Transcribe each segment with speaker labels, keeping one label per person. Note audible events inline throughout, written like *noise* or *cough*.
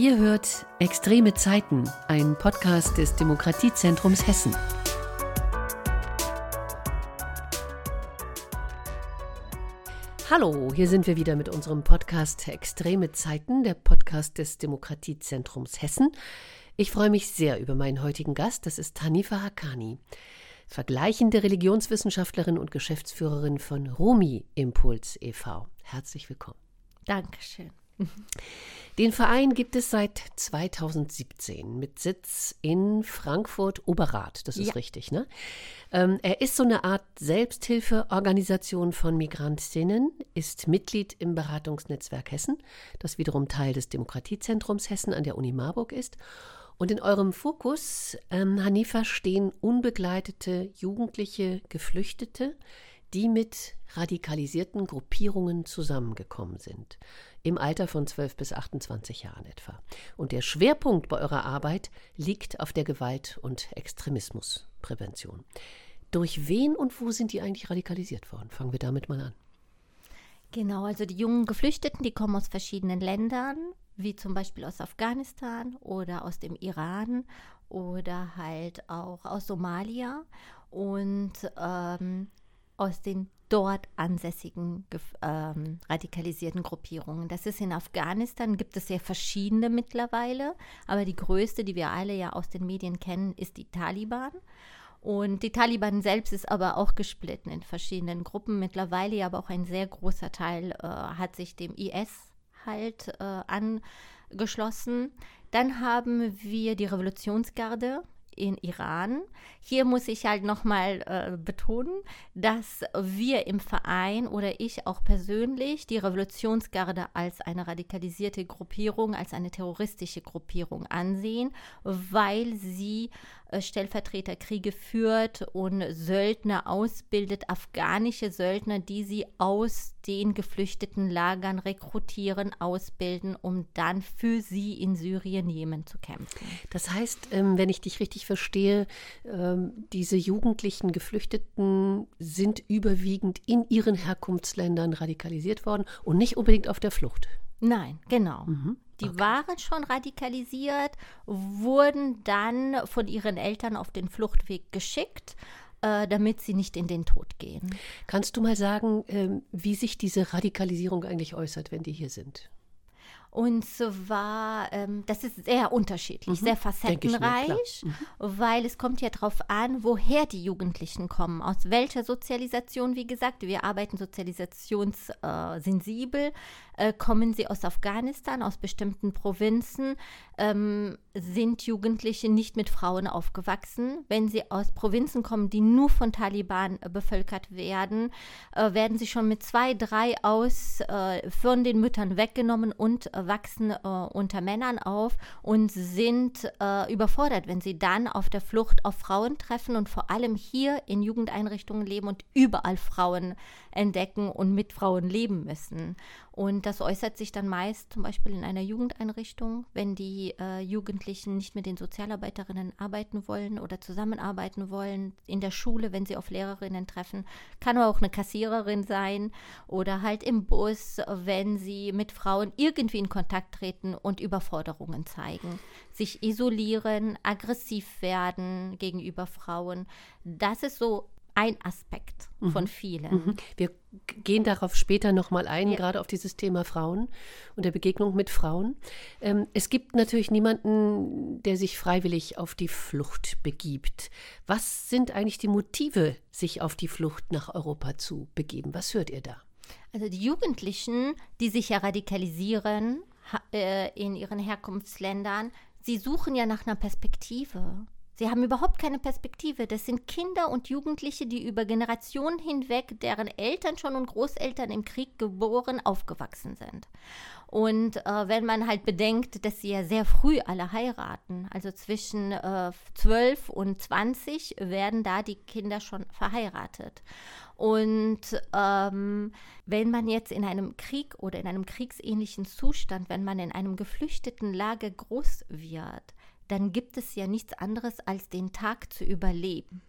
Speaker 1: Ihr hört Extreme Zeiten, ein Podcast des Demokratiezentrums Hessen. Hallo, hier sind wir wieder mit unserem Podcast Extreme Zeiten, der Podcast des Demokratiezentrums Hessen. Ich freue mich sehr über meinen heutigen Gast, das ist Hanifa Hakani, vergleichende Religionswissenschaftlerin und Geschäftsführerin von Rumi Impuls e.V. Herzlich willkommen.
Speaker 2: Dankeschön.
Speaker 1: Den Verein gibt es seit 2017 mit Sitz in Frankfurt-Oberrath. Das ist ja. richtig, ne? Ähm, er ist so eine Art Selbsthilfeorganisation von Migrantinnen, ist Mitglied im Beratungsnetzwerk Hessen, das wiederum Teil des Demokratiezentrums Hessen an der Uni Marburg ist. Und in eurem Fokus, ähm, Hanifa, stehen unbegleitete jugendliche Geflüchtete, die mit radikalisierten Gruppierungen zusammengekommen sind im Alter von 12 bis 28 Jahren etwa. Und der Schwerpunkt bei eurer Arbeit liegt auf der Gewalt- und Extremismusprävention. Durch wen und wo sind die eigentlich radikalisiert worden? Fangen wir damit mal an.
Speaker 2: Genau, also die jungen Geflüchteten, die kommen aus verschiedenen Ländern, wie zum Beispiel aus Afghanistan oder aus dem Iran oder halt auch aus Somalia und ähm, aus den dort ansässigen ähm, radikalisierten Gruppierungen. Das ist in Afghanistan, gibt es sehr verschiedene mittlerweile, aber die größte, die wir alle ja aus den Medien kennen, ist die Taliban. Und die Taliban selbst ist aber auch gesplitten in verschiedenen Gruppen. Mittlerweile aber auch ein sehr großer Teil äh, hat sich dem IS halt äh, angeschlossen. Dann haben wir die Revolutionsgarde, in Iran. Hier muss ich halt nochmal äh, betonen, dass wir im Verein oder ich auch persönlich die Revolutionsgarde als eine radikalisierte Gruppierung, als eine terroristische Gruppierung ansehen, weil sie Stellvertreterkriege führt und Söldner ausbildet, afghanische Söldner, die sie aus den geflüchteten Lagern rekrutieren, ausbilden, um dann für sie in Syrien, Jemen zu kämpfen.
Speaker 1: Das heißt, ähm, wenn ich dich richtig verstehe, ähm, diese jugendlichen Geflüchteten sind überwiegend in ihren Herkunftsländern radikalisiert worden und nicht unbedingt auf der Flucht.
Speaker 2: Nein, genau. Mhm. Die okay. waren schon radikalisiert, wurden dann von ihren Eltern auf den Fluchtweg geschickt, äh, damit sie nicht in den Tod gehen.
Speaker 1: Kannst du mal sagen, äh, wie sich diese Radikalisierung eigentlich äußert, wenn die hier sind?
Speaker 2: Und zwar, ähm, das ist sehr unterschiedlich, mhm. sehr facettenreich, mhm. weil es kommt ja darauf an, woher die Jugendlichen kommen, aus welcher Sozialisation, wie gesagt, wir arbeiten sozialisationssensibel, äh, kommen sie aus Afghanistan, aus bestimmten Provinzen, ähm, sind Jugendliche nicht mit Frauen aufgewachsen. Wenn sie aus Provinzen kommen, die nur von Taliban äh, bevölkert werden, äh, werden sie schon mit zwei, drei aus äh, von den Müttern weggenommen und äh, wachsen äh, unter Männern auf und sind überfordert, wenn sie dann auf der Flucht auf Frauen treffen und vor allem hier in Jugendeinrichtungen leben und überall Frauen entdecken und mit Frauen leben müssen. Und das äußert sich dann meist zum Beispiel in einer Jugendeinrichtung, wenn die äh, Jugendlichen nicht mit den Sozialarbeiterinnen arbeiten wollen oder zusammenarbeiten wollen, in der Schule, wenn sie auf Lehrerinnen treffen, kann auch eine Kassiererin sein oder halt im Bus, wenn sie mit Frauen irgendwie in Kontakt treten und Überforderungen zeigen, sich isolieren, aggressiv werden gegenüber Frauen. Das ist so ein Aspekt mhm. von vielen. Mhm.
Speaker 1: Wir gehen darauf später nochmal ein, ja. gerade auf dieses Thema Frauen und der Begegnung mit Frauen. Ähm, es gibt natürlich niemanden, der sich freiwillig auf die Flucht begibt. Was sind eigentlich die Motive, sich auf die Flucht nach Europa zu begeben? Was hört ihr da?
Speaker 2: Also die Jugendlichen, die sich ja radikalisieren äh, in ihren Herkunftsländern, sie suchen ja nach einer Perspektive. Sie haben überhaupt keine Perspektive. Das sind Kinder und Jugendliche, die über Generationen hinweg, deren Eltern schon und Großeltern im Krieg geboren, aufgewachsen sind. Und äh, wenn man halt bedenkt, dass sie ja sehr früh alle heiraten, also zwischen äh, 12 und 20 werden da die Kinder schon verheiratet. Und ähm, wenn man jetzt in einem Krieg oder in einem kriegsähnlichen Zustand, wenn man in einem geflüchteten Lager groß wird, dann gibt es ja nichts anderes, als den Tag zu überleben.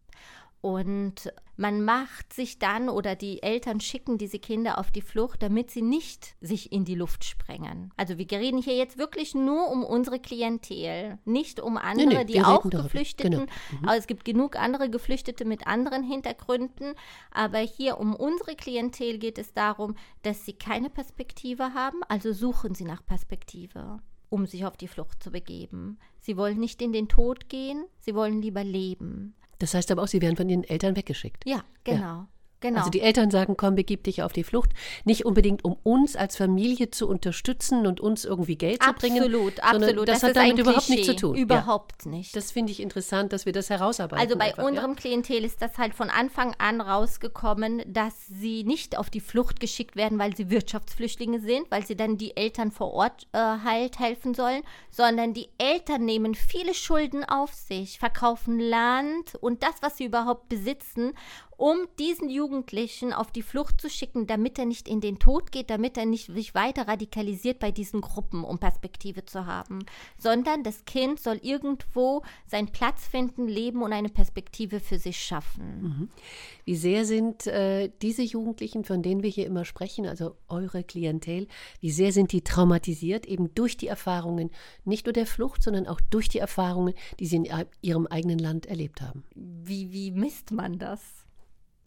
Speaker 2: Und man macht sich dann oder die Eltern schicken diese Kinder auf die Flucht, damit sie nicht sich in die Luft sprengen. Also wir reden hier jetzt wirklich nur um unsere Klientel, nicht um andere, nee, nee, die auch Geflüchteten. Genau. Mhm. Aber es gibt genug andere Geflüchtete mit anderen Hintergründen. Aber hier um unsere Klientel geht es darum, dass sie keine Perspektive haben, also suchen sie nach Perspektive um sich auf die Flucht zu begeben. Sie wollen nicht in den Tod gehen, sie wollen lieber leben.
Speaker 1: Das heißt aber auch, sie werden von ihren Eltern weggeschickt.
Speaker 2: Ja, genau. Ja. Genau.
Speaker 1: Also die Eltern sagen, komm, begib dich auf die Flucht. Nicht unbedingt, um uns als Familie zu unterstützen und uns irgendwie Geld
Speaker 2: absolut,
Speaker 1: zu bringen.
Speaker 2: Absolut, absolut.
Speaker 1: Das, das hat damit überhaupt nichts zu tun.
Speaker 2: Überhaupt ja. nicht.
Speaker 1: Das finde ich interessant, dass wir das herausarbeiten.
Speaker 2: Also bei einfach, unserem ja? Klientel ist das halt von Anfang an rausgekommen, dass sie nicht auf die Flucht geschickt werden, weil sie Wirtschaftsflüchtlinge sind, weil sie dann die Eltern vor Ort äh, halt helfen sollen, sondern die Eltern nehmen viele Schulden auf sich, verkaufen Land und das, was sie überhaupt besitzen um diesen Jugendlichen auf die Flucht zu schicken, damit er nicht in den Tod geht, damit er nicht sich weiter radikalisiert bei diesen Gruppen, um Perspektive zu haben, sondern das Kind soll irgendwo seinen Platz finden, leben und eine Perspektive für sich schaffen.
Speaker 1: Mhm. Wie sehr sind äh, diese Jugendlichen, von denen wir hier immer sprechen, also eure Klientel, wie sehr sind die traumatisiert, eben durch die Erfahrungen, nicht nur der Flucht, sondern auch durch die Erfahrungen, die sie in ihrem eigenen Land erlebt haben?
Speaker 2: Wie, wie misst man das?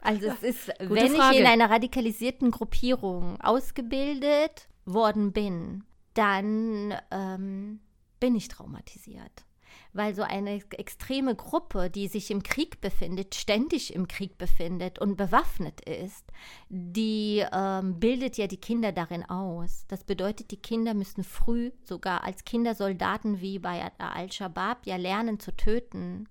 Speaker 2: Also es ist, wenn Frage. ich in einer radikalisierten Gruppierung ausgebildet worden bin, dann ähm, bin ich traumatisiert. Weil so eine extreme Gruppe, die sich im Krieg befindet, ständig im Krieg befindet und bewaffnet ist, die ähm, bildet ja die Kinder darin aus. Das bedeutet, die Kinder müssen früh, sogar als Kindersoldaten wie bei Al-Shabaab, ja lernen zu töten.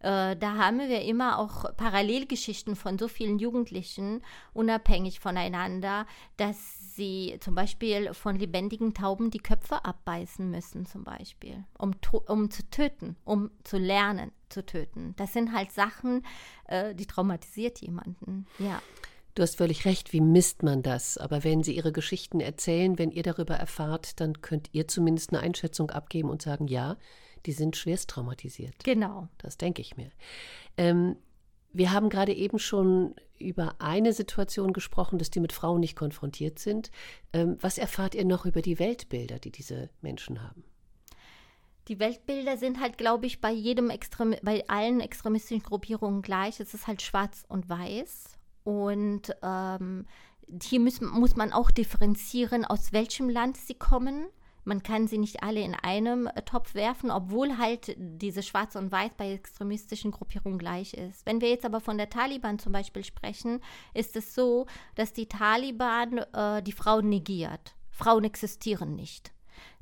Speaker 2: Äh, da haben wir immer auch Parallelgeschichten von so vielen Jugendlichen, unabhängig voneinander, dass sie zum Beispiel von lebendigen Tauben die Köpfe abbeißen müssen, zum Beispiel, um, um zu töten, um zu lernen zu töten. Das sind halt Sachen, äh, die traumatisiert jemanden, ja.
Speaker 1: Du hast völlig recht, wie misst man das? Aber wenn Sie Ihre Geschichten erzählen, wenn ihr darüber erfahrt, dann könnt ihr zumindest eine Einschätzung abgeben und sagen, ja, die sind schwerst traumatisiert.
Speaker 2: Genau.
Speaker 1: Das denke ich mir. Ähm, wir haben gerade eben schon über eine Situation gesprochen, dass die mit Frauen nicht konfrontiert sind. Ähm, was erfahrt ihr noch über die Weltbilder, die diese Menschen haben?
Speaker 2: Die Weltbilder sind halt, glaube ich, bei jedem Extrem bei allen extremistischen Gruppierungen gleich. Es ist halt schwarz und weiß. Und ähm, hier müssen, muss man auch differenzieren, aus welchem Land sie kommen. Man kann sie nicht alle in einem äh, Topf werfen, obwohl halt diese Schwarz und Weiß bei extremistischen Gruppierungen gleich ist. Wenn wir jetzt aber von der Taliban zum Beispiel sprechen, ist es so, dass die Taliban äh, die Frauen negiert. Frauen existieren nicht.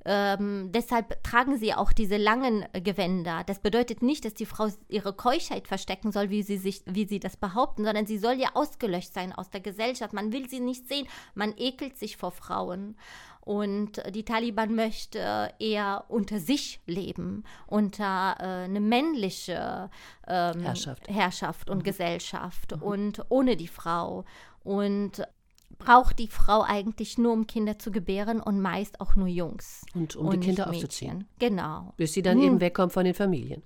Speaker 2: Ähm, deshalb tragen sie auch diese langen Gewänder. Das bedeutet nicht, dass die Frau ihre Keuschheit verstecken soll, wie sie, sich, wie sie das behaupten, sondern sie soll ja ausgelöscht sein aus der Gesellschaft. Man will sie nicht sehen. Man ekelt sich vor Frauen. Und die Taliban möchte eher unter sich leben, unter äh, eine männliche ähm, Herrschaft. Herrschaft. und mhm. Gesellschaft mhm. und ohne die Frau. Und braucht die Frau eigentlich nur, um Kinder zu gebären und meist auch nur Jungs.
Speaker 1: Und um und die Kinder aufzuziehen.
Speaker 2: Genau.
Speaker 1: Bis sie dann hm. eben wegkommen von den Familien.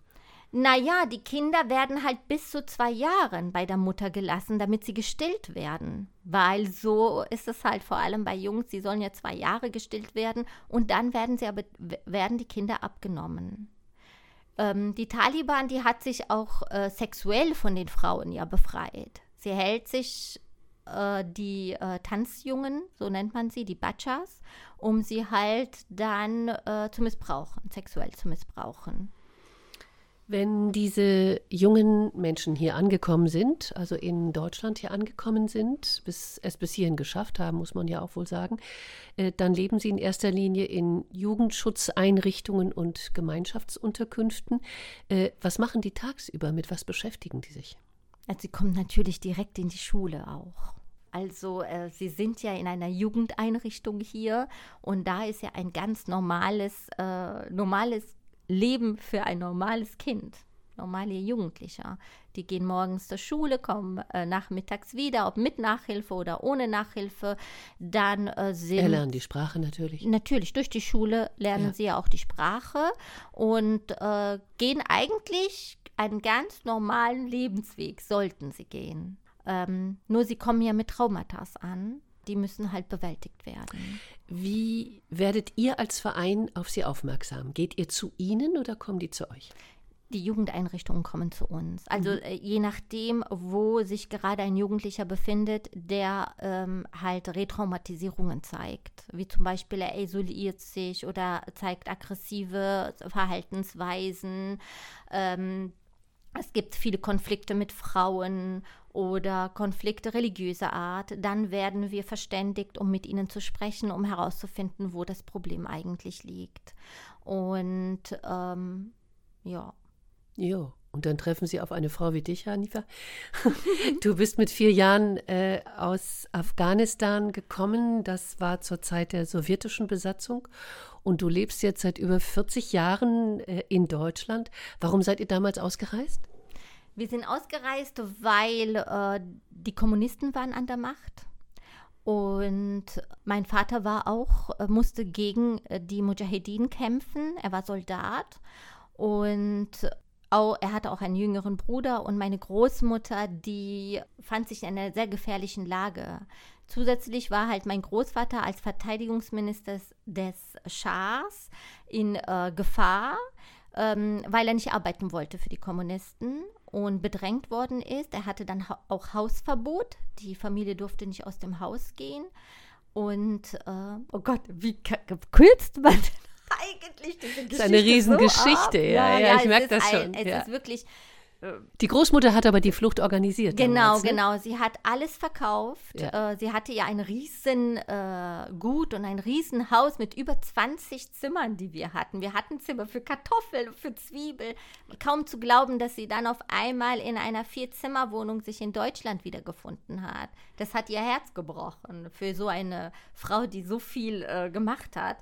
Speaker 2: Naja, die Kinder werden halt bis zu zwei Jahren bei der Mutter gelassen, damit sie gestillt werden. Weil so ist es halt vor allem bei Jungs, sie sollen ja zwei Jahre gestillt werden und dann werden sie aber werden die Kinder abgenommen. Ähm, die Taliban, die hat sich auch äh, sexuell von den Frauen ja befreit. Sie hält sich äh, die äh, Tanzjungen, so nennt man sie, die Bachas, um sie halt dann äh, zu missbrauchen, sexuell zu missbrauchen.
Speaker 1: Wenn diese jungen Menschen hier angekommen sind, also in Deutschland hier angekommen sind, bis es bis hierhin geschafft haben, muss man ja auch wohl sagen, äh, dann leben sie in erster Linie in Jugendschutzeinrichtungen und Gemeinschaftsunterkünften. Äh, was machen die tagsüber? Mit was beschäftigen die sich?
Speaker 2: Also sie kommen natürlich direkt in die Schule auch. Also äh, sie sind ja in einer Jugendeinrichtung hier und da ist ja ein ganz normales, äh, normales Leben für ein normales Kind, normale Jugendliche. Die gehen morgens zur Schule, kommen äh, nachmittags wieder, ob mit Nachhilfe oder ohne Nachhilfe. Dann äh, sind.
Speaker 1: Erlernen die Sprache natürlich.
Speaker 2: Natürlich, durch die Schule lernen ja. sie ja auch die Sprache und äh, gehen eigentlich einen ganz normalen Lebensweg sollten sie gehen. Ähm, nur sie kommen ja mit Traumata an. Die müssen halt bewältigt werden.
Speaker 1: Wie werdet ihr als Verein auf sie aufmerksam? Geht ihr zu ihnen oder kommen die zu euch?
Speaker 2: die Jugendeinrichtungen kommen zu uns. Also mhm. äh, je nachdem, wo sich gerade ein Jugendlicher befindet, der ähm, halt Retraumatisierungen zeigt. Wie zum Beispiel er isoliert sich oder zeigt aggressive Verhaltensweisen. Ähm, es gibt viele Konflikte mit Frauen oder Konflikte religiöser Art, dann werden wir verständigt, um mit ihnen zu sprechen, um herauszufinden, wo das Problem eigentlich liegt. Und ähm, ja.
Speaker 1: Ja, und dann treffen Sie auf eine Frau wie dich, Hanifa. *laughs* Du bist mit vier Jahren äh, aus Afghanistan gekommen. Das war zur Zeit der sowjetischen Besatzung. Und du lebst jetzt seit über 40 Jahren äh, in Deutschland. Warum seid ihr damals ausgereist?
Speaker 2: Wir sind ausgereist, weil äh, die Kommunisten waren an der Macht. Und mein Vater war auch, äh, musste gegen äh, die Mujahedin kämpfen. Er war Soldat. Und auch, er hatte auch einen jüngeren Bruder und meine Großmutter, die fand sich in einer sehr gefährlichen Lage. Zusätzlich war halt mein Großvater als Verteidigungsminister des Schahs in äh, Gefahr, ähm, weil er nicht arbeiten wollte für die Kommunisten und bedrängt worden ist. Er hatte dann ha auch Hausverbot. Die Familie durfte nicht aus dem Haus gehen. Und, äh, oh Gott, wie kürzt man *laughs* eigentlich diese Geschichte. Das ist
Speaker 1: eine Riesengeschichte, so ja, ja, ja, ich merke das schon.
Speaker 2: Ein, es
Speaker 1: ja.
Speaker 2: ist wirklich
Speaker 1: die Großmutter hat aber die Flucht organisiert.
Speaker 2: Genau, damals, ne? genau. Sie hat alles verkauft. Ja. Äh, sie hatte ja ein riesen äh, Gut und ein riesen Haus mit über 20 Zimmern, die wir hatten. Wir hatten Zimmer für Kartoffeln, für Zwiebeln. Kaum zu glauben, dass sie dann auf einmal in einer Vierzimmerwohnung sich in Deutschland wiedergefunden hat. Das hat ihr Herz gebrochen für so eine Frau, die so viel äh, gemacht hat.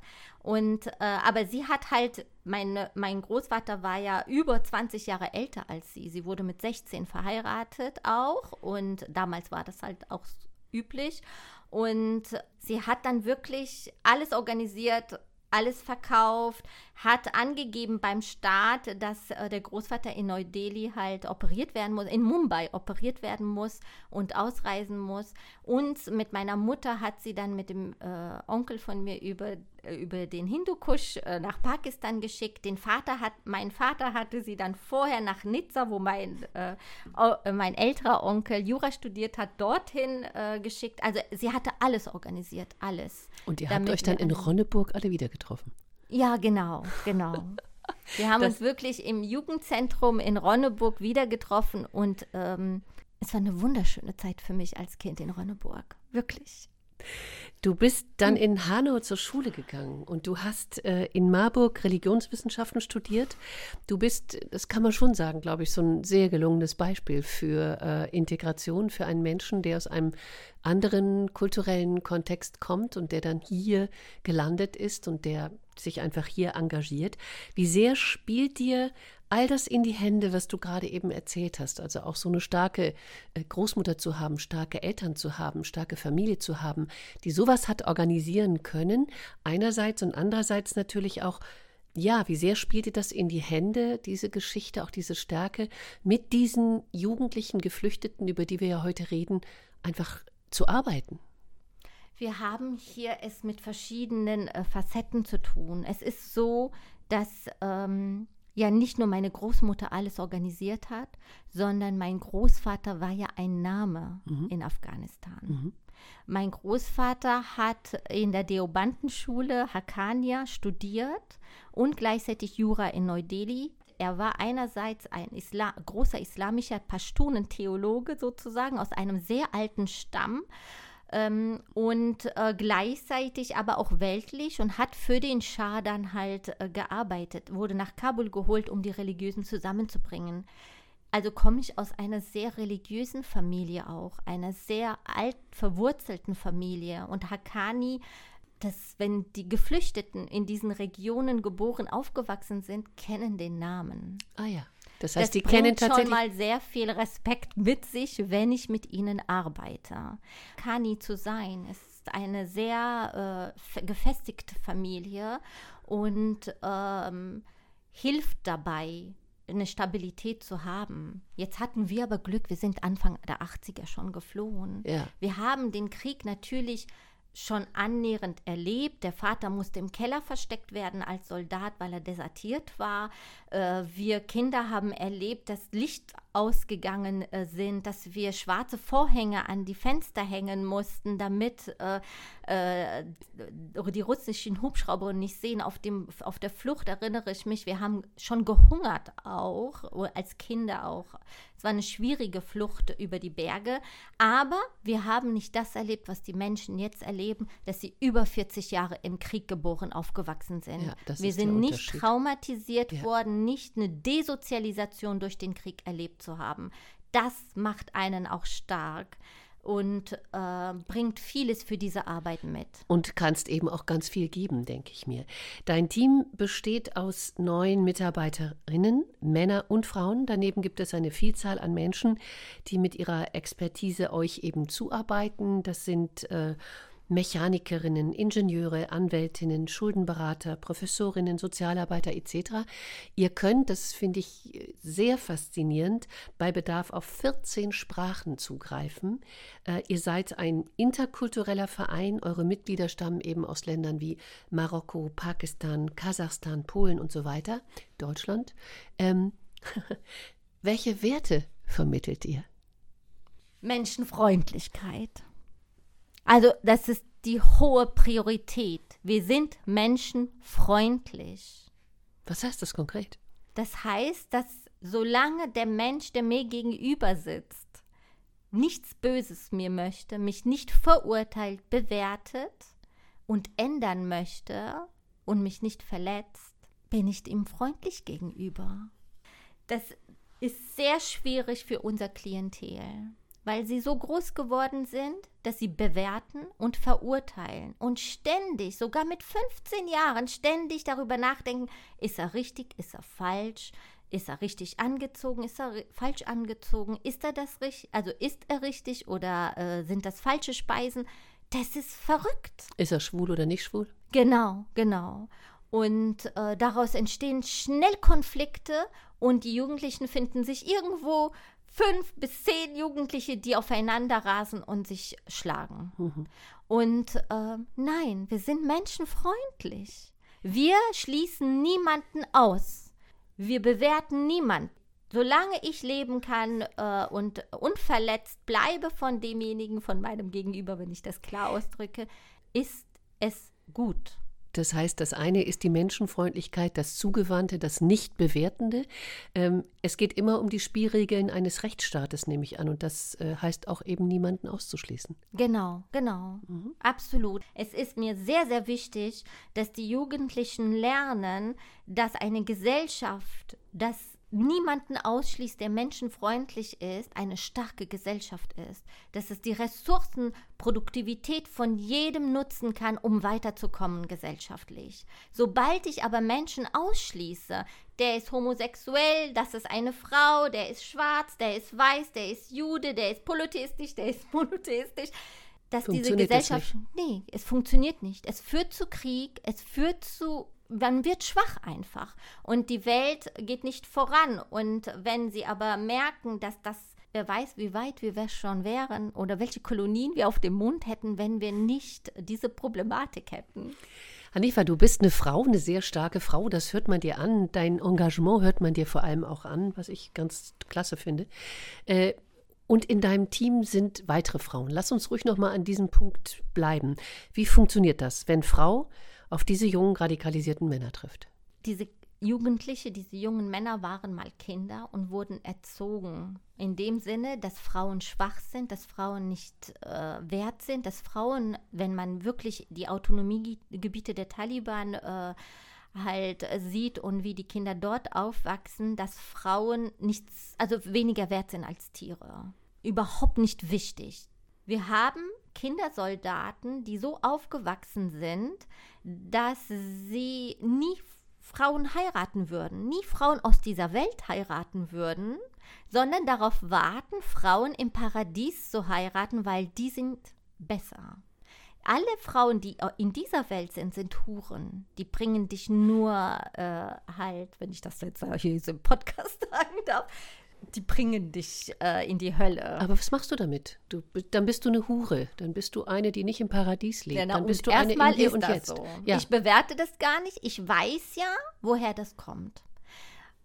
Speaker 2: Und äh, aber sie hat halt, meine, mein Großvater war ja über 20 Jahre älter als sie. Sie wurde mit 16 verheiratet auch und damals war das halt auch üblich. Und sie hat dann wirklich alles organisiert, alles verkauft, hat angegeben beim Staat, dass äh, der Großvater in Neu-Delhi halt operiert werden muss, in Mumbai operiert werden muss und ausreisen muss. Und mit meiner Mutter hat sie dann mit dem äh, Onkel von mir über, äh, über den Hindukusch äh, nach Pakistan geschickt. Den Vater hat, mein Vater hatte sie dann vorher nach Nizza, wo mein, äh, mein älterer Onkel Jura studiert hat, dorthin äh, geschickt. Also sie hatte alles organisiert, alles.
Speaker 1: Und ihr habt euch dann in Ronneburg alle wieder getroffen?
Speaker 2: Ja, genau, genau. *laughs* Wir haben das uns wirklich im Jugendzentrum in Ronneburg wieder getroffen und ähm, es war eine wunderschöne Zeit für mich als Kind in Ronneburg. Wirklich.
Speaker 1: Du bist dann hm. in Hanau zur Schule gegangen und du hast äh, in Marburg Religionswissenschaften studiert. Du bist, das kann man schon sagen, glaube ich, so ein sehr gelungenes Beispiel für äh, Integration für einen Menschen, der aus einem anderen kulturellen Kontext kommt und der dann hier gelandet ist und der sich einfach hier engagiert. Wie sehr spielt dir all das in die Hände, was du gerade eben erzählt hast, also auch so eine starke äh, Großmutter zu haben, starke Eltern zu haben, starke Familie zu haben, die sowas hat organisieren können, einerseits und andererseits natürlich auch ja, wie sehr spielt dir das in die Hände, diese Geschichte, auch diese Stärke, mit diesen jugendlichen Geflüchteten, über die wir ja heute reden, einfach zu arbeiten?
Speaker 2: Wir haben hier es mit verschiedenen äh, Facetten zu tun. Es ist so, dass ähm, ja nicht nur meine Großmutter alles organisiert hat, sondern mein Großvater war ja ein Name mhm. in Afghanistan. Mhm. Mein Großvater hat in der Deobantenschule Haqqaniya studiert und gleichzeitig Jura in Neu-Delhi. Er war einerseits ein Isla großer islamischer Pashtunen-Theologe sozusagen aus einem sehr alten Stamm ähm, und äh, gleichzeitig aber auch weltlich und hat für den Schah dann halt äh, gearbeitet, wurde nach Kabul geholt, um die Religiösen zusammenzubringen. Also komme ich aus einer sehr religiösen Familie auch, einer sehr alt verwurzelten Familie. Und Hakani, dass wenn die Geflüchteten in diesen Regionen geboren, aufgewachsen sind, kennen den Namen.
Speaker 1: Ah ja.
Speaker 2: Das heißt, das die kennen tatsächlich schon mal sehr viel Respekt mit sich, wenn ich mit ihnen arbeite. Kani zu sein ist eine sehr äh, gefestigte Familie und ähm, hilft dabei, eine Stabilität zu haben. Jetzt hatten wir aber Glück, wir sind Anfang der 80er schon geflohen.
Speaker 1: Ja.
Speaker 2: Wir haben den Krieg natürlich schon annähernd erlebt. Der Vater musste im Keller versteckt werden als Soldat, weil er desertiert war. Äh, wir Kinder haben erlebt, dass Licht ausgegangen äh, sind, dass wir schwarze Vorhänge an die Fenster hängen mussten, damit äh, die russischen Hubschrauber nicht sehen. Auf, dem, auf der Flucht erinnere ich mich, wir haben schon gehungert auch, als Kinder auch. Es war eine schwierige Flucht über die Berge, aber wir haben nicht das erlebt, was die Menschen jetzt erleben, dass sie über 40 Jahre im Krieg geboren, aufgewachsen sind.
Speaker 1: Ja,
Speaker 2: wir sind nicht traumatisiert
Speaker 1: Ja.
Speaker 2: worden, nicht eine Desozialisation durch den Krieg erlebt zu haben. Das macht einen auch stark und äh, bringt vieles für diese Arbeit mit.
Speaker 1: Und kannst eben auch ganz viel geben, denke ich mir. Dein Team besteht aus neun Mitarbeiterinnen, Männer und Frauen. Daneben gibt es eine Vielzahl an Menschen, die mit ihrer Expertise euch eben zuarbeiten. Das sind äh, Mechanikerinnen, Ingenieure, Anwältinnen, Schuldenberater, Professorinnen, Sozialarbeiter etc. Ihr könnt, das finde ich sehr faszinierend, bei Bedarf auf 14 Sprachen zugreifen. Äh, ihr seid ein interkultureller Verein. Eure Mitglieder stammen eben aus Ländern wie Marokko, Pakistan, Kasachstan, Polen und so weiter, Deutschland. Ähm, *laughs* welche Werte vermittelt ihr?
Speaker 2: Menschenfreundlichkeit. Also das ist die hohe Priorität. Wir sind menschenfreundlich.
Speaker 1: Was heißt das konkret?
Speaker 2: Das heißt, dass solange der Mensch, der mir gegenüber sitzt, nichts Böses mir möchte, mich nicht verurteilt, bewertet und ändern möchte und mich nicht verletzt, bin ich ihm freundlich gegenüber. Das ist sehr schwierig für unser Klientel, weil sie so groß geworden sind, dass sie bewerten und verurteilen und ständig, sogar mit 15 Jahren, ständig darüber nachdenken, ist er richtig, ist er falsch, ist er richtig angezogen, ist er falsch angezogen, ist er das richtig, also ist er richtig oder äh, sind das falsche Speisen? Das ist verrückt.
Speaker 1: Ist er schwul oder nicht schwul?
Speaker 2: Genau, genau. Und äh, daraus entstehen schnell Konflikte und die Jugendlichen finden sich irgendwo fünf bis zehn Jugendliche, die aufeinander rasen und sich schlagen. Und äh, nein, wir sind menschenfreundlich. Wir schließen niemanden aus. Wir bewerten niemanden. Solange ich leben kann äh, und unverletzt bleibe von demjenigen, von meinem Gegenüber, wenn ich das klar ausdrücke, ist es gut.
Speaker 1: Das heißt, das eine ist die Menschenfreundlichkeit, das Zugewandte, das Nicht-Bewertende. Ähm, es geht immer um die Spielregeln eines Rechtsstaates, nehme ich an. Und das äh, heißt auch eben, niemanden auszuschließen.
Speaker 2: Genau, genau. Absolut. Es ist mir sehr, sehr wichtig, dass die Jugendlichen lernen, dass eine Gesellschaft, das niemanden ausschließt, der menschenfreundlich ist, eine starke Gesellschaft ist. Dass es die Ressourcenproduktivität von jedem nutzen kann, um weiterzukommen gesellschaftlich. Sobald ich aber Menschen ausschließe, der ist homosexuell, das ist eine Frau, der ist schwarz, der ist weiß, der ist Jude, der ist polytheistisch, der ist *laughs* monotheistisch, dass diese
Speaker 1: Funktioniert das
Speaker 2: Gesellschaft. Nee, es funktioniert nicht. Es führt zu Krieg, es führt zu. Man wird schwach einfach. Und die Welt geht nicht voran. Und wenn sie aber merken, dass das, wer weiß, wie weit wir schon wären oder welche Kolonien wir auf dem Mond hätten, wenn wir nicht diese Problematik hätten.
Speaker 1: Hanifa, du bist eine Frau, eine sehr starke Frau. Das hört man dir an. Dein Engagement hört man dir vor allem auch an, was ich ganz klasse finde. Äh, und in deinem Team sind weitere Frauen. Lass uns ruhig noch mal an diesem Punkt bleiben. Wie funktioniert das, wenn Frau auf diese jungen radikalisierten Männer trifft?
Speaker 2: diese Jugendliche, diese jungen Männer waren mal Kinder und wurden erzogen. In dem Sinne, dass Frauen schwach sind, dass Frauen nicht äh, wert sind, dass Frauen, wenn man wirklich die Autonomiegebiete der Taliban äh, halt äh, sieht und wie die Kinder dort aufwachsen, dass Frauen nichts, also weniger wert sind als Tiere. Überhaupt nicht wichtig. Wir haben Kindersoldaten, die so aufgewachsen sind, dass sie nie Frauen heiraten würden, nie Frauen aus dieser Welt heiraten würden, sondern darauf warten, Frauen im Paradies zu heiraten, weil die sind besser. alle Frauen, die in dieser Welt sind, sind Huren. Die bringen dich nur äh, halt, wenn ich das jetzt hier im Podcast *laughs* sagen darf, die bringen dich äh, in die Hölle.
Speaker 1: Aber was machst du damit? Du, dann bist du eine Hure. Dann bist du eine, die nicht im Paradies lebt. Ja, dann bist du eine in hier und jetzt. So.
Speaker 2: Ja. Ich bewerte das gar nicht. Ich weiß ja, woher das kommt.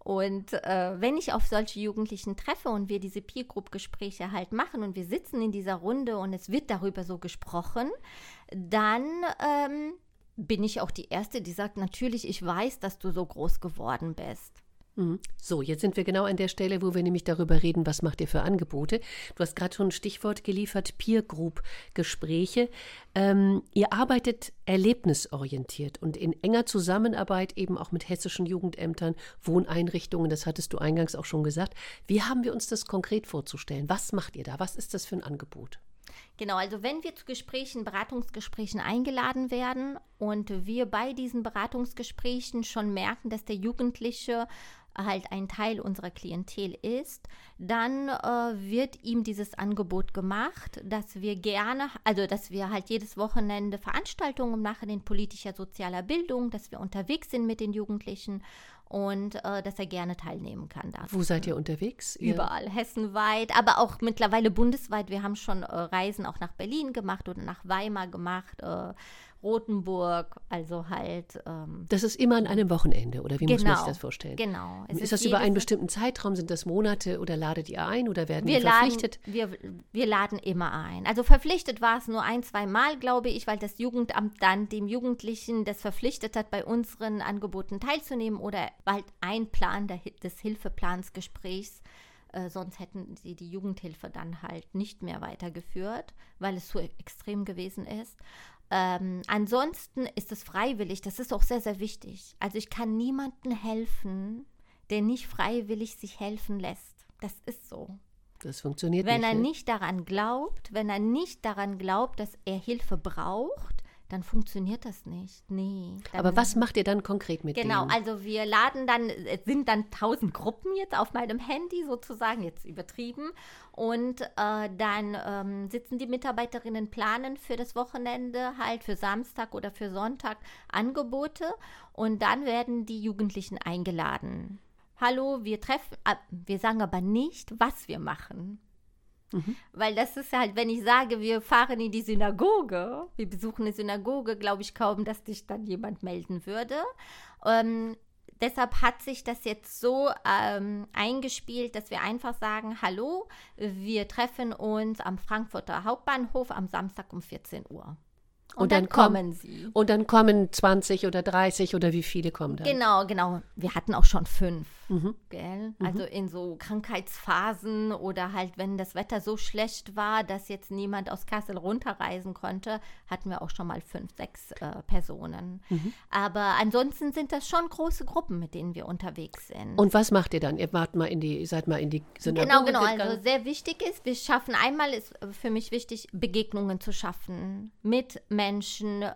Speaker 2: Und äh, wenn ich auf solche Jugendlichen treffe und wir diese Peer Group Gespräche halt machen und wir sitzen in dieser Runde und es wird darüber so gesprochen, dann ähm, bin ich auch die Erste, die sagt, natürlich, ich weiß, dass du so groß geworden bist.
Speaker 1: Mhm. So, jetzt sind wir genau an der Stelle, wo wir nämlich darüber reden, was macht ihr für Angebote. Du hast gerade schon ein Stichwort geliefert, Peer Group Gespräche. Ähm, ihr arbeitet erlebnisorientiert und in enger Zusammenarbeit eben auch mit hessischen Jugendämtern, Wohneinrichtungen, das hattest du eingangs auch schon gesagt. Wie haben wir uns das konkret vorzustellen? Was macht ihr da? Was ist das für ein Angebot?
Speaker 2: Genau, also wenn wir zu Gesprächen, Beratungsgesprächen eingeladen werden und wir bei diesen Beratungsgesprächen schon merken, dass der Jugendliche halt ein Teil unserer Klientel ist, dann äh, wird ihm dieses Angebot gemacht, dass wir gerne, also dass wir halt jedes Wochenende Veranstaltungen machen in politischer, sozialer Bildung, dass wir unterwegs sind mit den Jugendlichen und äh, dass er gerne teilnehmen kann.
Speaker 1: Dafür. Wo seid ihr unterwegs?
Speaker 2: Überall, hessenweit, aber auch mittlerweile bundesweit. Wir haben schon äh, Reisen auch nach Berlin gemacht oder nach Weimar gemacht. Äh, Rothenburg, also halt. Ähm,
Speaker 1: das ist immer an einem Wochenende, oder wie genau, muss man sich genau, das vorstellen?
Speaker 2: Genau.
Speaker 1: Es ist, ist das über einen bestimmten Zeitraum? Sind das Monate oder ladet ihr ein oder werden wir verpflichtet?
Speaker 2: Laden, wir, wir laden immer ein. Also verpflichtet war es nur ein, zwei Mal, glaube ich, weil das Jugendamt dann dem Jugendlichen das verpflichtet hat, bei unseren Angeboten teilzunehmen oder bald ein Plan der, des Hilfeplansgesprächs äh, sonst hätten sie die Jugendhilfe dann halt nicht mehr weitergeführt, weil es so extrem gewesen ist. Ähm, ansonsten ist es freiwillig, das ist auch sehr, sehr wichtig. Also ich kann niemandem helfen, der nicht freiwillig sich helfen lässt. Das ist so.
Speaker 1: Das funktioniert
Speaker 2: wenn
Speaker 1: nicht.
Speaker 2: Wenn er nicht daran glaubt, wenn er nicht daran glaubt, dass er Hilfe braucht, dann funktioniert das nicht. Nee.
Speaker 1: Aber was macht ihr dann konkret mit
Speaker 2: genau,
Speaker 1: denen?
Speaker 2: Genau, also wir laden dann, es sind dann tausend Gruppen jetzt auf meinem Handy sozusagen, jetzt übertrieben. Und äh, dann ähm, sitzen die Mitarbeiterinnen, planen für das Wochenende halt für Samstag oder für Sonntag Angebote. Und dann werden die Jugendlichen eingeladen. Hallo, wir treffen, äh, wir sagen aber nicht, was wir machen. Mhm. Weil das ist halt, wenn ich sage, wir fahren in die Synagoge, wir besuchen eine Synagoge, glaube ich kaum, dass dich dann jemand melden würde. Ähm, deshalb hat sich das jetzt so ähm, eingespielt, dass wir einfach sagen, hallo, wir treffen uns am Frankfurter Hauptbahnhof am Samstag um 14 Uhr. Und, und dann, dann, kommen sie.
Speaker 1: Und dann kommen 20 oder 30 oder wie viele kommen dann?
Speaker 2: Genau, genau. Wir hatten auch schon fünf. Mhm. Gell? Mhm. Also in so Krankheitsphasen oder halt, wenn das Wetter so schlecht war, dass jetzt niemand aus Kassel runterreisen konnte, hatten wir auch schon mal fünf, sechs äh, Personen. Mhm. Aber ansonsten sind das schon große Gruppen, mit denen wir unterwegs sind.
Speaker 1: Und was macht ihr dann? Ihr wart mal in die, seid mal in die
Speaker 2: Synagoge Genau, genau. Gegangen. Also sehr wichtig ist, wir schaffen einmal ist für mich wichtig, Begegnungen zu schaffen mit Menschen, äh,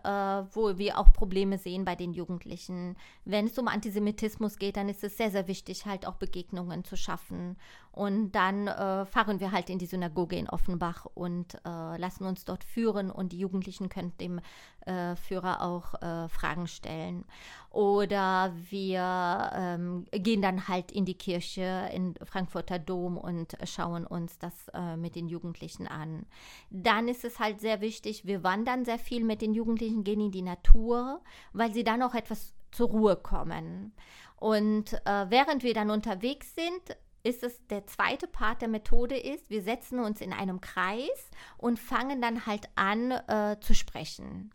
Speaker 2: wo wir auch Probleme sehen bei den Jugendlichen. Wenn es um Antisemitismus geht, dann ist es sehr, sehr wichtig wichtig, halt auch Begegnungen zu schaffen. Und dann äh, fahren wir halt in die Synagoge in Offenbach und äh, lassen uns dort führen und die Jugendlichen können dem äh, Führer auch äh, Fragen stellen. Oder wir ähm, gehen dann halt in die Kirche, in Frankfurter Dom und schauen uns das äh, mit den Jugendlichen an. Dann ist es halt sehr wichtig, wir wandern sehr viel mit den Jugendlichen, gehen in die Natur, weil sie dann auch etwas zur Ruhe kommen. Und äh, während wir dann unterwegs sind, ist es der zweite Part der Methode ist, wir setzen uns in einem Kreis und fangen dann halt an äh, zu sprechen.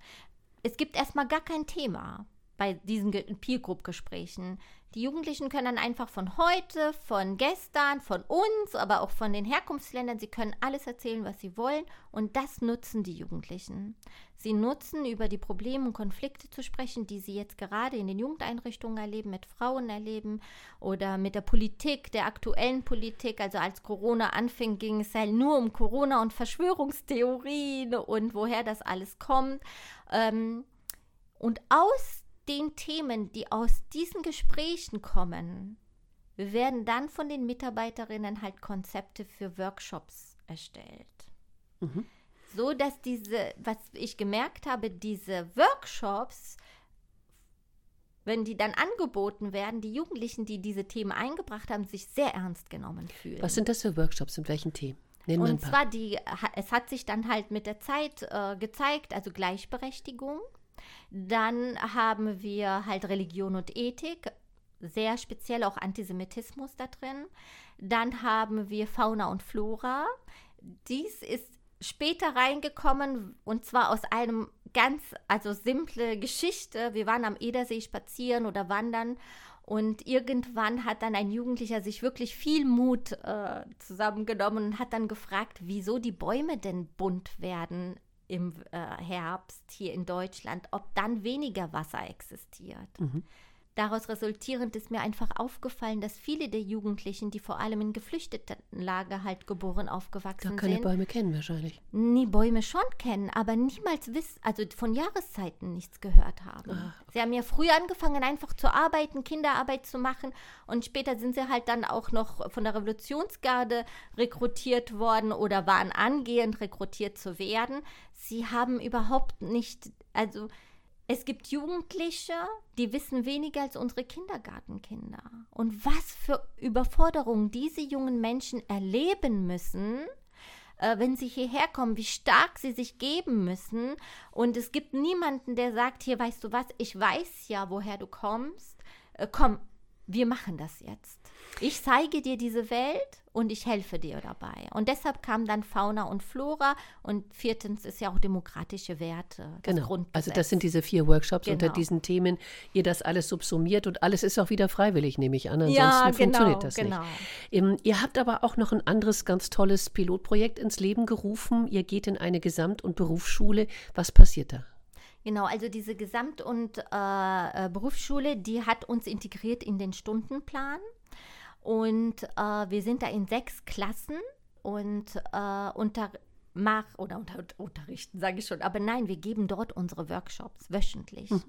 Speaker 2: Es gibt erstmal gar kein Thema bei diesen Peer Group Gesprächen. Die Jugendlichen können dann einfach von heute, von gestern, von uns, aber auch von den Herkunftsländern, sie können alles erzählen, was sie wollen und das nutzen die Jugendlichen. Sie nutzen, über die Probleme und Konflikte zu sprechen, die sie jetzt gerade in den Jugendeinrichtungen erleben, mit Frauen erleben oder mit der Politik, der aktuellen Politik. Also als Corona anfing, ging es halt nur um Corona und Verschwörungstheorien und woher das alles kommt. Ähm, und aus den Themen, die aus diesen Gesprächen kommen, werden dann von den Mitarbeiterinnen halt Konzepte für Workshops erstellt. Mhm. so dass diese, was ich gemerkt habe, diese Workshops, wenn die dann angeboten werden, die Jugendlichen, die diese Themen eingebracht haben, sich sehr ernst genommen fühlen.
Speaker 1: Was sind das für Workshops? In welchen Themen?
Speaker 2: Nennen Und zwar die, es hat sich dann halt mit der Zeit äh, gezeigt, also Gleichberechtigung. Dann haben wir halt Religion und Ethik, sehr speziell auch Antisemitismus da drin. Dann haben wir Fauna und Flora. Dies ist später reingekommen und zwar aus einem ganz, also simple Geschichte. Wir waren am Edersee spazieren oder wandern und irgendwann hat dann ein Jugendlicher sich wirklich viel Mut äh, zusammengenommen und hat dann gefragt, wieso die Bäume denn bunt werden im äh, Herbst hier in Deutschland, ob dann weniger Wasser existiert. Mhm. Daraus resultierend ist mir einfach aufgefallen, dass viele der Jugendlichen, die vor allem in geflüchteten Lager halt geboren, aufgewachsen sind.
Speaker 1: keine Bäume kennen wahrscheinlich.
Speaker 2: Nie Bäume schon kennen, aber niemals wissen, also von Jahreszeiten nichts gehört haben. Ah, okay. Sie haben ja früh angefangen, einfach zu arbeiten, Kinderarbeit zu machen und später sind sie halt dann auch noch von der Revolutionsgarde rekrutiert worden oder waren angehend rekrutiert zu werden. Sie haben überhaupt nicht, also es gibt Jugendliche, die wissen weniger als unsere Kindergartenkinder. Und was für Überforderungen diese jungen Menschen erleben müssen, äh, wenn sie hierher kommen, wie stark sie sich geben müssen. Und es gibt niemanden, der sagt, hier weißt du was, ich weiß ja, woher du kommst. Äh, komm, wir machen das jetzt. Ich zeige dir diese Welt und ich helfe dir dabei. Und deshalb kam dann Fauna und Flora und viertens ist ja auch demokratische Werte.
Speaker 1: Genau. Also das sind diese vier Workshops genau. unter diesen Themen. Ihr das alles subsumiert und alles ist auch wieder freiwillig, nehme ich an. Ansonsten ja, genau, funktioniert das genau. nicht. Ähm, ihr habt aber auch noch ein anderes ganz tolles Pilotprojekt ins Leben gerufen. Ihr geht in eine Gesamt- und Berufsschule. Was passiert da?
Speaker 2: Genau, also diese Gesamt- und äh, äh Berufsschule, die hat uns integriert in den Stundenplan. Und äh, wir sind da in sechs Klassen und äh, unter mach oder unter, unterrichten, sage ich schon. Aber nein, wir geben dort unsere Workshops wöchentlich, mhm.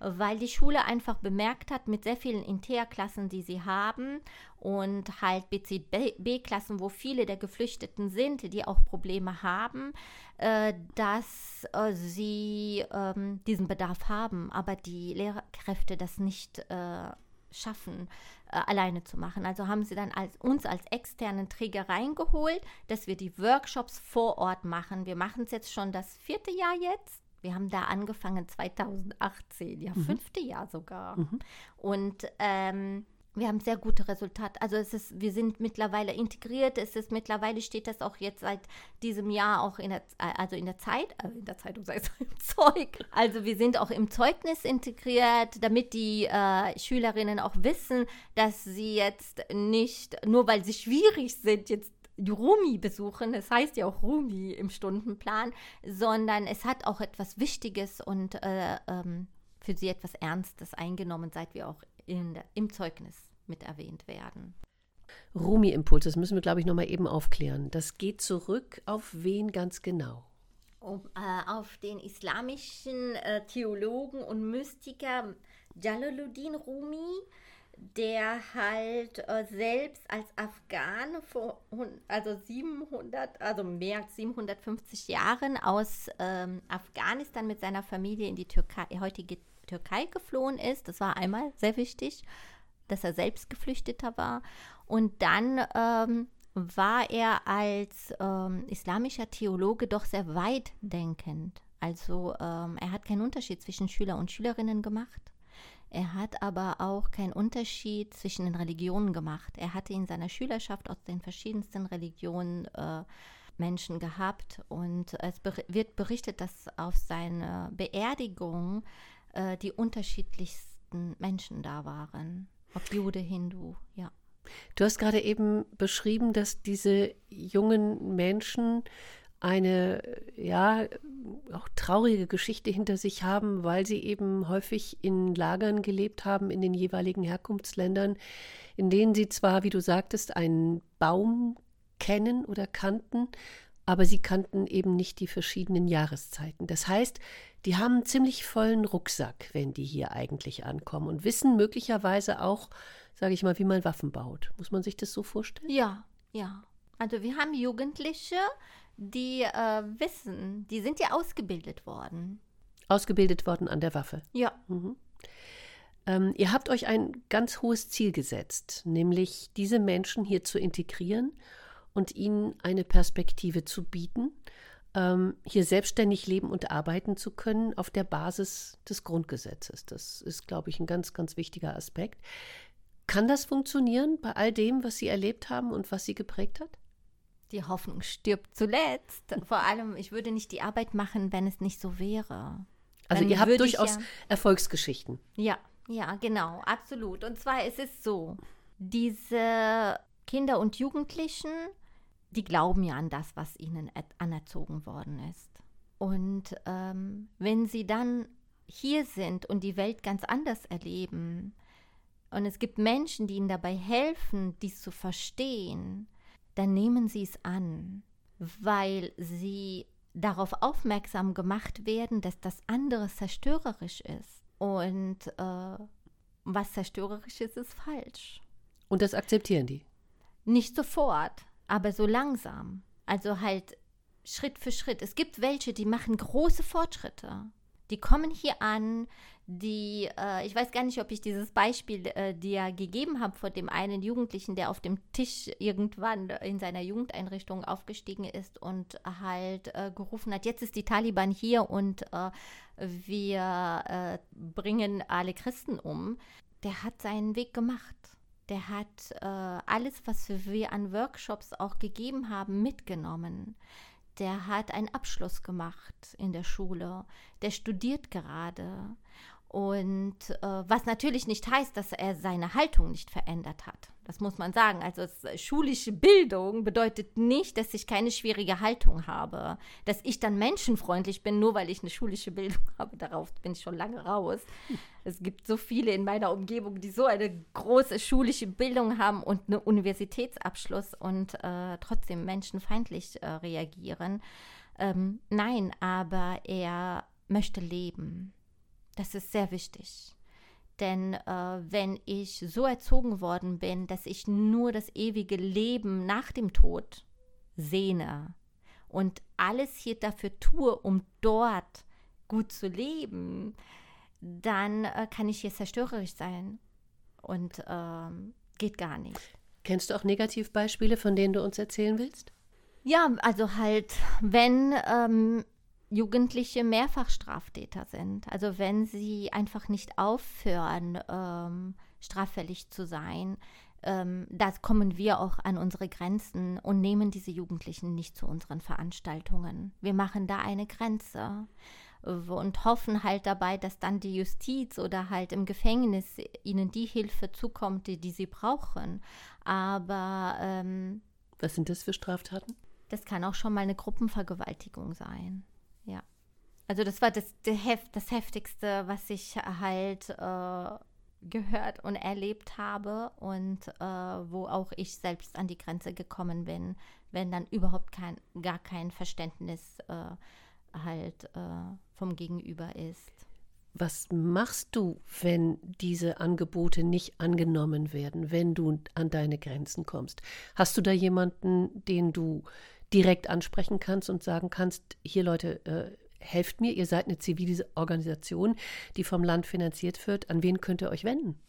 Speaker 2: weil die Schule einfach bemerkt hat, mit sehr vielen Interklassen, die sie haben und halt BCB-Klassen, wo viele der Geflüchteten sind, die auch Probleme haben, äh, dass äh, sie ähm, diesen Bedarf haben, aber die Lehrkräfte das nicht äh, schaffen, äh, alleine zu machen. Also haben sie dann als, uns als externen Träger reingeholt, dass wir die Workshops vor Ort machen. Wir machen es jetzt schon das vierte Jahr jetzt. Wir haben da angefangen 2018, ja, mhm. fünfte Jahr sogar. Mhm. Und ähm, wir haben sehr gute Resultate. Also es ist, wir sind mittlerweile integriert. Es ist mittlerweile steht das auch jetzt seit diesem Jahr auch in der, also in der Zeit, äh, in der Zeitung sei es *laughs* im Zeug. Also wir sind auch im Zeugnis integriert, damit die äh, Schülerinnen auch wissen, dass sie jetzt nicht nur weil sie schwierig sind jetzt die Rumi besuchen. Es heißt ja auch Rumi im Stundenplan, sondern es hat auch etwas Wichtiges und äh, ähm, für sie etwas Ernstes eingenommen, seit wir auch in im Zeugnis mit erwähnt werden.
Speaker 1: Rumi-Impuls, das müssen wir, glaube ich, nochmal eben aufklären. Das geht zurück auf wen ganz genau?
Speaker 2: Um, äh, auf den islamischen äh, Theologen und Mystiker Jalaluddin Rumi, der halt äh, selbst als Afghan vor also 700, also mehr als 750 Jahren aus ähm, Afghanistan mit seiner Familie in die Türkei, heutige Türkei geflohen ist. Das war einmal sehr wichtig dass er selbst Geflüchteter war. Und dann ähm, war er als ähm, islamischer Theologe doch sehr weit denkend. Also ähm, er hat keinen Unterschied zwischen Schüler und Schülerinnen gemacht. Er hat aber auch keinen Unterschied zwischen den Religionen gemacht. Er hatte in seiner Schülerschaft aus den verschiedensten Religionen äh, Menschen gehabt und es ber wird berichtet, dass auf seiner Beerdigung äh, die unterschiedlichsten Menschen da waren. Ob Jude, Hindu, ja.
Speaker 1: Du hast gerade eben beschrieben, dass diese jungen Menschen eine ja auch traurige Geschichte hinter sich haben, weil sie eben häufig in Lagern gelebt haben in den jeweiligen Herkunftsländern, in denen sie zwar, wie du sagtest, einen Baum kennen oder kannten, aber sie kannten eben nicht die verschiedenen Jahreszeiten. Das heißt, die haben einen ziemlich vollen Rucksack, wenn die hier eigentlich ankommen und wissen möglicherweise auch, sage ich mal, wie man Waffen baut. Muss man sich das so vorstellen?
Speaker 2: Ja, ja. Also wir haben Jugendliche, die äh, wissen, die sind ja ausgebildet worden.
Speaker 1: Ausgebildet worden an der Waffe.
Speaker 2: Ja.
Speaker 1: Mhm. Ähm, ihr habt euch ein ganz hohes Ziel gesetzt, nämlich diese Menschen hier zu integrieren und ihnen eine Perspektive zu bieten, ähm, hier selbstständig leben und arbeiten zu können auf der Basis des Grundgesetzes. Das ist, glaube ich, ein ganz, ganz wichtiger Aspekt. Kann das funktionieren bei all dem, was Sie erlebt haben und was Sie geprägt hat?
Speaker 2: Die Hoffnung stirbt zuletzt. Vor allem, ich würde nicht die Arbeit machen, wenn es nicht so wäre.
Speaker 1: Also
Speaker 2: Dann
Speaker 1: ihr habt durchaus
Speaker 2: ja-
Speaker 1: Erfolgsgeschichten.
Speaker 2: Ja, ja, genau, absolut. Und zwar ist es so, diese Kinder und Jugendlichen, die glauben ja an das, was ihnen er- anerzogen worden ist. Und ähm, wenn sie dann hier sind und die Welt ganz anders erleben, und es gibt Menschen, die ihnen dabei helfen, dies zu verstehen, dann nehmen sie es an, weil sie darauf aufmerksam gemacht werden, dass das andere zerstörerisch ist. Und äh, was zerstörerisch ist, ist falsch.
Speaker 1: Und das akzeptieren die.
Speaker 2: Nicht sofort, aber so langsam. Also halt Schritt für Schritt. Es gibt welche, die machen große Fortschritte. Die kommen hier an, die, äh, ich weiß gar nicht, ob ich dieses Beispiel äh, dir gegeben habe von dem einen Jugendlichen, der auf dem Tisch irgendwann in seiner Jugendeinrichtung aufgestiegen ist und halt äh, gerufen hat, jetzt ist die Taliban hier und äh, wir äh, bringen alle Christen um. Der hat seinen Weg gemacht. Der hat äh, alles, was wir an Workshops auch gegeben haben, mitgenommen. Der hat einen Abschluss gemacht in der Schule. Der studiert gerade. Und äh, was natürlich nicht heißt, dass er seine Haltung nicht verändert hat. Das muss man sagen. Also es, schulische Bildung bedeutet nicht, dass ich keine schwierige Haltung habe. Dass ich dann menschenfreundlich bin, nur weil ich eine schulische Bildung *laughs* habe. Darauf bin ich schon lange raus. Es gibt so viele in meiner Umgebung, die so eine große schulische Bildung haben und einen Universitätsabschluss und äh, trotzdem menschenfeindlich äh, reagieren. Ähm, nein, aber er möchte leben. Das ist sehr wichtig. Denn äh, wenn ich so erzogen worden bin, dass ich nur das ewige Leben nach dem Tod sehne und alles hier dafür tue, um dort gut zu leben, dann äh, kann ich hier zerstörerisch sein. Und ähm, geht gar nicht.
Speaker 1: Kennst du auch Negativbeispiele, von denen du uns erzählen willst?
Speaker 2: Ja, also halt, wenn ähm, Jugendliche Mehrfachstraftäter sind, also wenn sie einfach nicht aufhören, ähm, straffällig zu sein, ähm, da kommen wir auch an unsere Grenzen und nehmen diese Jugendlichen nicht zu unseren Veranstaltungen. Wir machen da eine Grenze und hoffen halt dabei, dass dann die Justiz oder halt im Gefängnis ihnen die Hilfe zukommt, die, die sie brauchen. Aber ähm,
Speaker 1: Was sind das für Straftaten?
Speaker 2: das kann auch schon mal eine Gruppenvergewaltigung sein. Also das war das, das Heftigste, was ich halt äh, gehört und erlebt habe und äh, wo auch ich selbst an die Grenze gekommen bin, wenn dann überhaupt kein, gar kein Verständnis äh, halt äh, vom Gegenüber ist.
Speaker 1: Was machst du, wenn diese Angebote nicht angenommen werden, wenn du an deine Grenzen kommst? Hast du da jemanden, den du direkt ansprechen kannst und sagen kannst, hier Leute, äh, helft mir, ihr seid eine zivile Organisation, die vom Land finanziert wird, an wen könnt ihr euch wenden?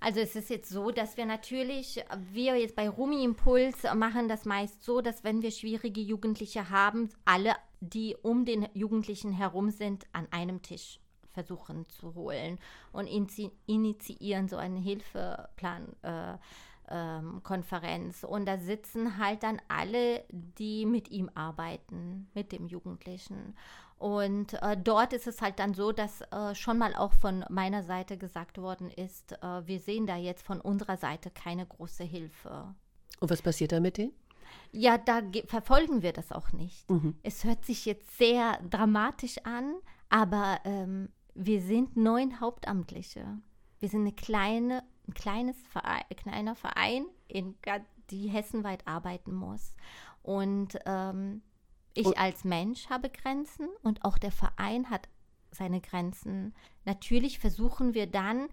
Speaker 2: Also es ist jetzt so, dass wir natürlich, wir jetzt bei Rumi Impuls machen das meist so, dass wenn wir schwierige Jugendliche haben, alle, die um den Jugendlichen herum sind, an einem Tisch versuchen zu holen und initi initiieren so einen Hilfeplan. Äh, ähm, Konferenz und da sitzen halt dann alle, die mit ihm arbeiten, mit dem Jugendlichen. Und äh, dort ist es halt dann so, dass äh, schon mal auch von meiner Seite gesagt worden ist, äh, wir sehen da jetzt von unserer Seite keine große Hilfe.
Speaker 1: Und was passiert da mit denen?
Speaker 2: Ja, da verfolgen wir das auch nicht.
Speaker 1: Mhm.
Speaker 2: Es hört sich jetzt sehr dramatisch an, aber ähm, wir sind neun Hauptamtliche. Wir sind eine kleine, ein kleines Verein, kleiner Verein, in, die hessenweit arbeiten muss. Und ähm, ich als Mensch habe Grenzen und auch der Verein hat seine Grenzen. Natürlich versuchen wir dann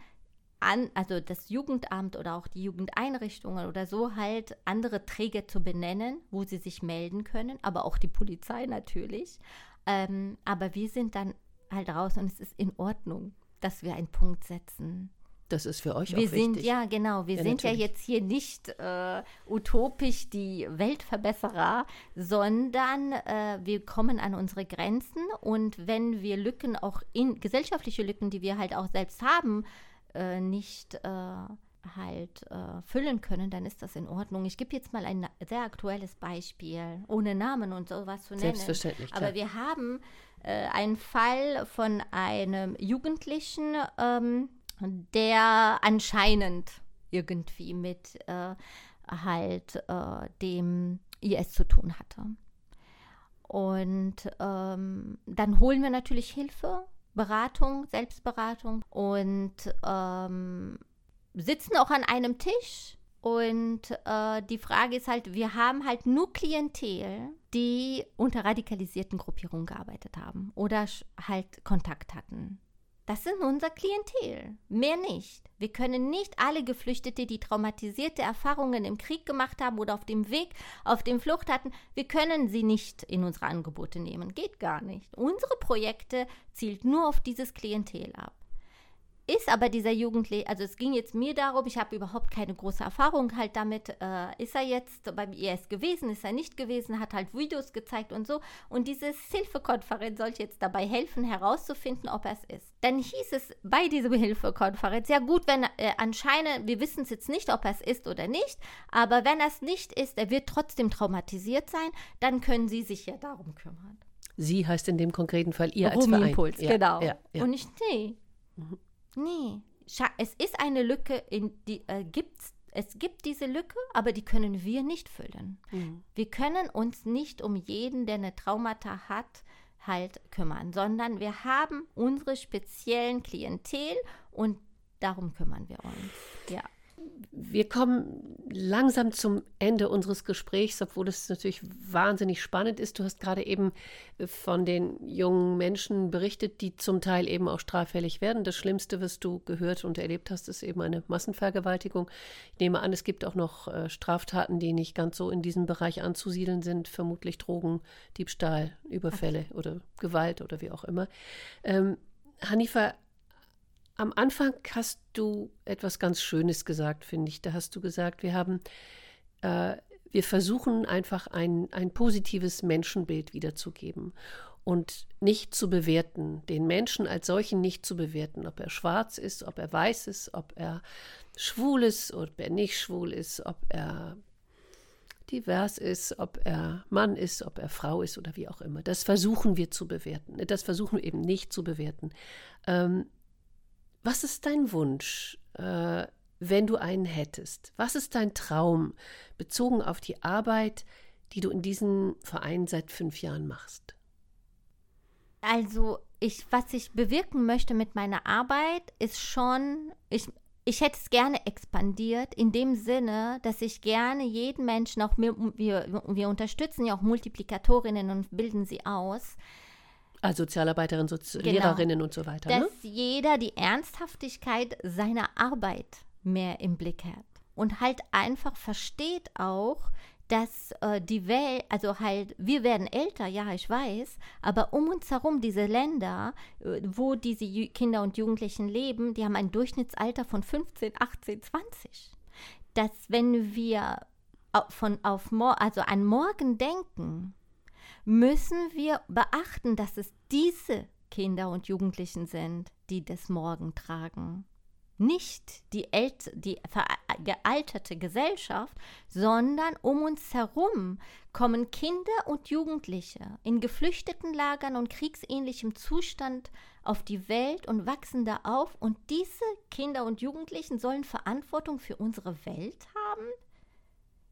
Speaker 2: an, also das Jugendamt oder auch die Jugendeinrichtungen oder so halt andere Träger zu benennen, wo sie sich melden können, aber auch die Polizei natürlich. Ähm, aber wir sind dann halt raus und es ist in Ordnung, dass wir einen Punkt setzen.
Speaker 1: Das ist für euch
Speaker 2: wir
Speaker 1: auch
Speaker 2: sind,
Speaker 1: wichtig.
Speaker 2: Ja, genau. Wir
Speaker 1: Ja,
Speaker 2: sind
Speaker 1: natürlich.
Speaker 2: ja jetzt hier nicht äh, utopisch die Weltverbesserer, sondern äh, wir kommen an unsere Grenzen und wenn wir Lücken auch in gesellschaftliche Lücken, die wir halt auch selbst haben, äh, nicht äh, halt äh, füllen können, dann ist das in Ordnung. Ich gebe jetzt mal ein sehr aktuelles Beispiel, ohne Namen und sowas zu nennen.
Speaker 1: Selbstverständlich, klar.
Speaker 2: Aber wir haben äh, einen Fall von einem Jugendlichen, ähm, der anscheinend irgendwie mit äh, halt äh, dem IS zu tun hatte. Und ähm, dann holen wir natürlich Hilfe, Beratung, Selbstberatung und ähm, sitzen auch an einem Tisch. Und äh, die Frage ist halt, wir haben halt nur Klientel, die unter radikalisierten Gruppierungen gearbeitet haben oder halt Kontakt hatten. Das sind unser Klientel, mehr nicht. Wir können nicht alle Geflüchtete, die traumatisierte Erfahrungen im Krieg gemacht haben oder auf dem Weg, auf dem Flucht hatten, wir können sie nicht in unsere Angebote nehmen. Geht gar nicht. Unsere Projekte zielt nur auf dieses Klientel ab. Ist aber dieser Jugendliche, also es ging jetzt mir darum, ich habe überhaupt keine große Erfahrung halt damit, äh, ist er jetzt beim IS gewesen, ist er nicht gewesen, hat halt Videos gezeigt und so. Und diese Hilfekonferenz sollte jetzt dabei helfen, herauszufinden, ob er es ist. Dann hieß es bei dieser Hilfekonferenz, ja gut, wenn äh, anscheinend, wir wissen es jetzt nicht, ob er es ist oder nicht, aber wenn er es nicht ist, er wird trotzdem traumatisiert sein, dann können Sie sich ja darum kümmern.
Speaker 1: Sie heißt in dem konkreten Fall ihr als
Speaker 2: Rumi
Speaker 1: Verein.
Speaker 2: Impuls,
Speaker 1: Ja,
Speaker 2: genau.
Speaker 1: Ja, ja.
Speaker 2: Und ich, nee. Nee. Es ist eine Lücke, in die äh, gibt's. Es gibt diese Lücke, aber die können wir nicht füllen.
Speaker 1: Mhm.
Speaker 2: Wir können uns nicht um jeden, der eine Traumata hat, halt kümmern, sondern wir haben unsere speziellen Klientel und darum kümmern wir uns. Ja.
Speaker 1: Wir kommen langsam zum Ende unseres Gesprächs, obwohl es natürlich wahnsinnig spannend ist. Du hast gerade eben äh, von den jungen Menschen berichtet, die zum Teil eben auch straffällig werden. Das Schlimmste, was du gehört und erlebt hast, ist eben eine Massenvergewaltigung. Ich nehme an, es gibt auch noch äh, Straftaten, die nicht ganz so in diesem Bereich anzusiedeln sind, vermutlich Drogen, Diebstahl, Überfälle oder Gewalt oder wie auch immer. Ähm, Hanifa, am Anfang hast du etwas ganz Schönes gesagt, finde ich. Da hast du gesagt, wir haben, äh, wir versuchen einfach ein, ein positives Menschenbild wiederzugeben und nicht zu bewerten, den Menschen als solchen nicht zu bewerten, ob er schwarz ist, ob er weiß ist, ob er schwul ist, ob er nicht schwul ist, ob er divers ist, ob er Mann ist, ob er Frau ist oder wie auch immer. Das versuchen wir zu bewerten. Das versuchen wir eben nicht zu bewerten. Ähm, was ist dein Wunsch, äh, wenn du einen hättest? Was ist dein Traum bezogen auf die Arbeit, die du in diesem Verein seit fünf Jahren machst?
Speaker 2: Also, ich, was ich bewirken möchte mit meiner Arbeit, ist schon, ich, ich hätte es gerne expandiert, in dem Sinne, dass ich gerne jeden Menschen, auch wir, wir, wir unterstützen ja auch Multiplikatorinnen und bilden sie aus,
Speaker 1: Als Sozialarbeiterin, Sozi
Speaker 2: Genau.
Speaker 1: Lehrerinnen und so weiter. Ne?
Speaker 2: dass jeder die Ernsthaftigkeit seiner Arbeit mehr im Blick hat und halt einfach versteht auch, dass äh, die Welt, also halt, wir werden älter, ja, ich weiß, aber um uns herum diese Länder, äh, wo diese Ju Kinder und Jugendlichen leben, die haben ein Durchschnittsalter von 15, 18, 20. Dass wenn wir von auf also an morgen denken, müssen wir beachten, dass es diese Kinder und Jugendlichen sind, die das Morgen tragen. Nicht die, die gealterte Gesellschaft, sondern um uns herum kommen Kinder und Jugendliche in geflüchteten Lagern und kriegsähnlichem Zustand auf die Welt und wachsen da auf. Und diese Kinder und Jugendlichen sollen Verantwortung für unsere Welt haben?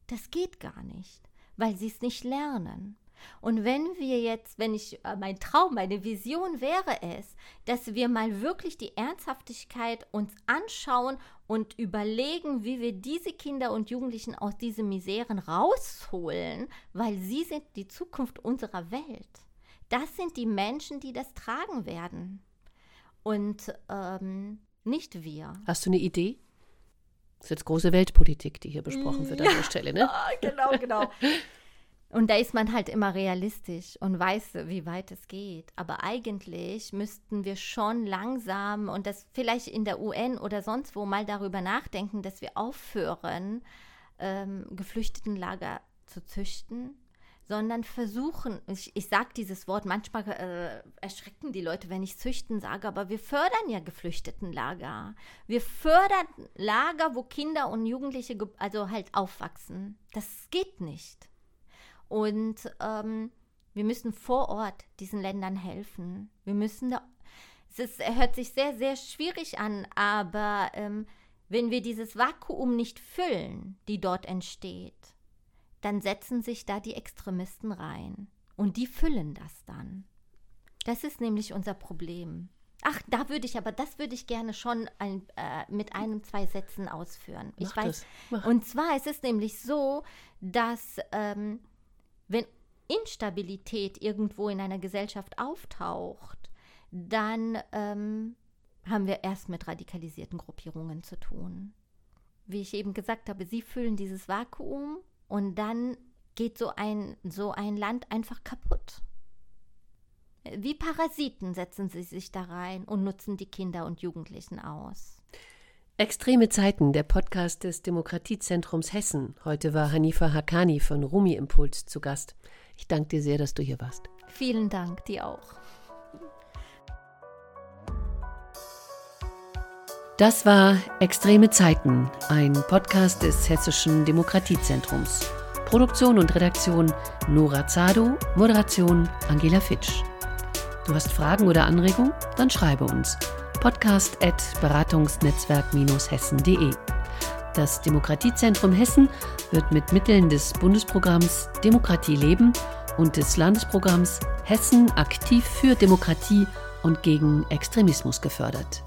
Speaker 2: Das geht gar nicht, weil sie es nicht lernen. Und wenn wir jetzt, wenn ich, äh, mein Traum, meine Vision wäre es, dass wir mal wirklich die Ernsthaftigkeit uns anschauen und überlegen, wie wir diese Kinder und Jugendlichen aus diesen Miseren rausholen, weil sie sind die Zukunft unserer Welt. Das sind die Menschen, die das tragen werden. Und ähm, nicht wir.
Speaker 1: Hast du eine Idee? Das ist jetzt große Weltpolitik, die hier besprochen wird an der *laughs* Stelle, ne?
Speaker 2: genau, genau. *laughs* Und da ist man halt immer realistisch und weiß, wie weit es geht. Aber eigentlich müssten wir schon langsam und das vielleicht in der UN oder sonst wo mal darüber nachdenken, dass wir aufhören, ähm, Geflüchtetenlager zu züchten, sondern versuchen, ich, ich sage dieses Wort, manchmal äh, erschrecken die Leute, wenn ich züchten sage, aber wir fördern ja Geflüchtetenlager. Wir fördern Lager, wo Kinder und Jugendliche also halt aufwachsen. Das geht nicht. Und ähm, wir müssen vor Ort diesen Ländern helfen. Wir müssen da, es ist, hört sich sehr, sehr schwierig an, aber ähm, wenn wir dieses Vakuum nicht füllen, die dort entsteht, dann setzen sich da die Extremisten rein. Und die füllen das dann. Das ist nämlich unser Problem. Ach, da würde ich aber, das würde ich gerne schon ein, äh, mit einem, zwei Sätzen ausführen.
Speaker 1: Mach
Speaker 2: ich weiß.
Speaker 1: Das,
Speaker 2: und zwar ist es nämlich so, dass ähm, wenn Instabilität irgendwo in einer Gesellschaft auftaucht, dann ähm, haben wir erst mit radikalisierten Gruppierungen zu tun. Wie ich eben gesagt habe, sie füllen dieses Vakuum und dann geht so ein, so ein Land einfach kaputt. Wie Parasiten setzen sie sich da rein und nutzen die Kinder und Jugendlichen aus.
Speaker 1: Extreme Zeiten, der Podcast des Demokratiezentrums Hessen. Heute war Hanifa Hakani von Rumi Impuls zu Gast. Ich danke dir sehr, dass du hier warst.
Speaker 2: Vielen Dank, dir auch.
Speaker 1: Das war Extreme Zeiten, ein Podcast des Hessischen Demokratiezentrums. Produktion und Redaktion Nora Zado, Moderation Angela Fitsch. Du hast Fragen oder Anregungen? Dann schreibe uns. Podcast at beratungsnetzwerk-hessen.de. Das Demokratiezentrum Hessen wird mit Mitteln des Bundesprogramms Demokratie leben und des Landesprogramms Hessen aktiv für Demokratie und gegen Extremismus gefördert.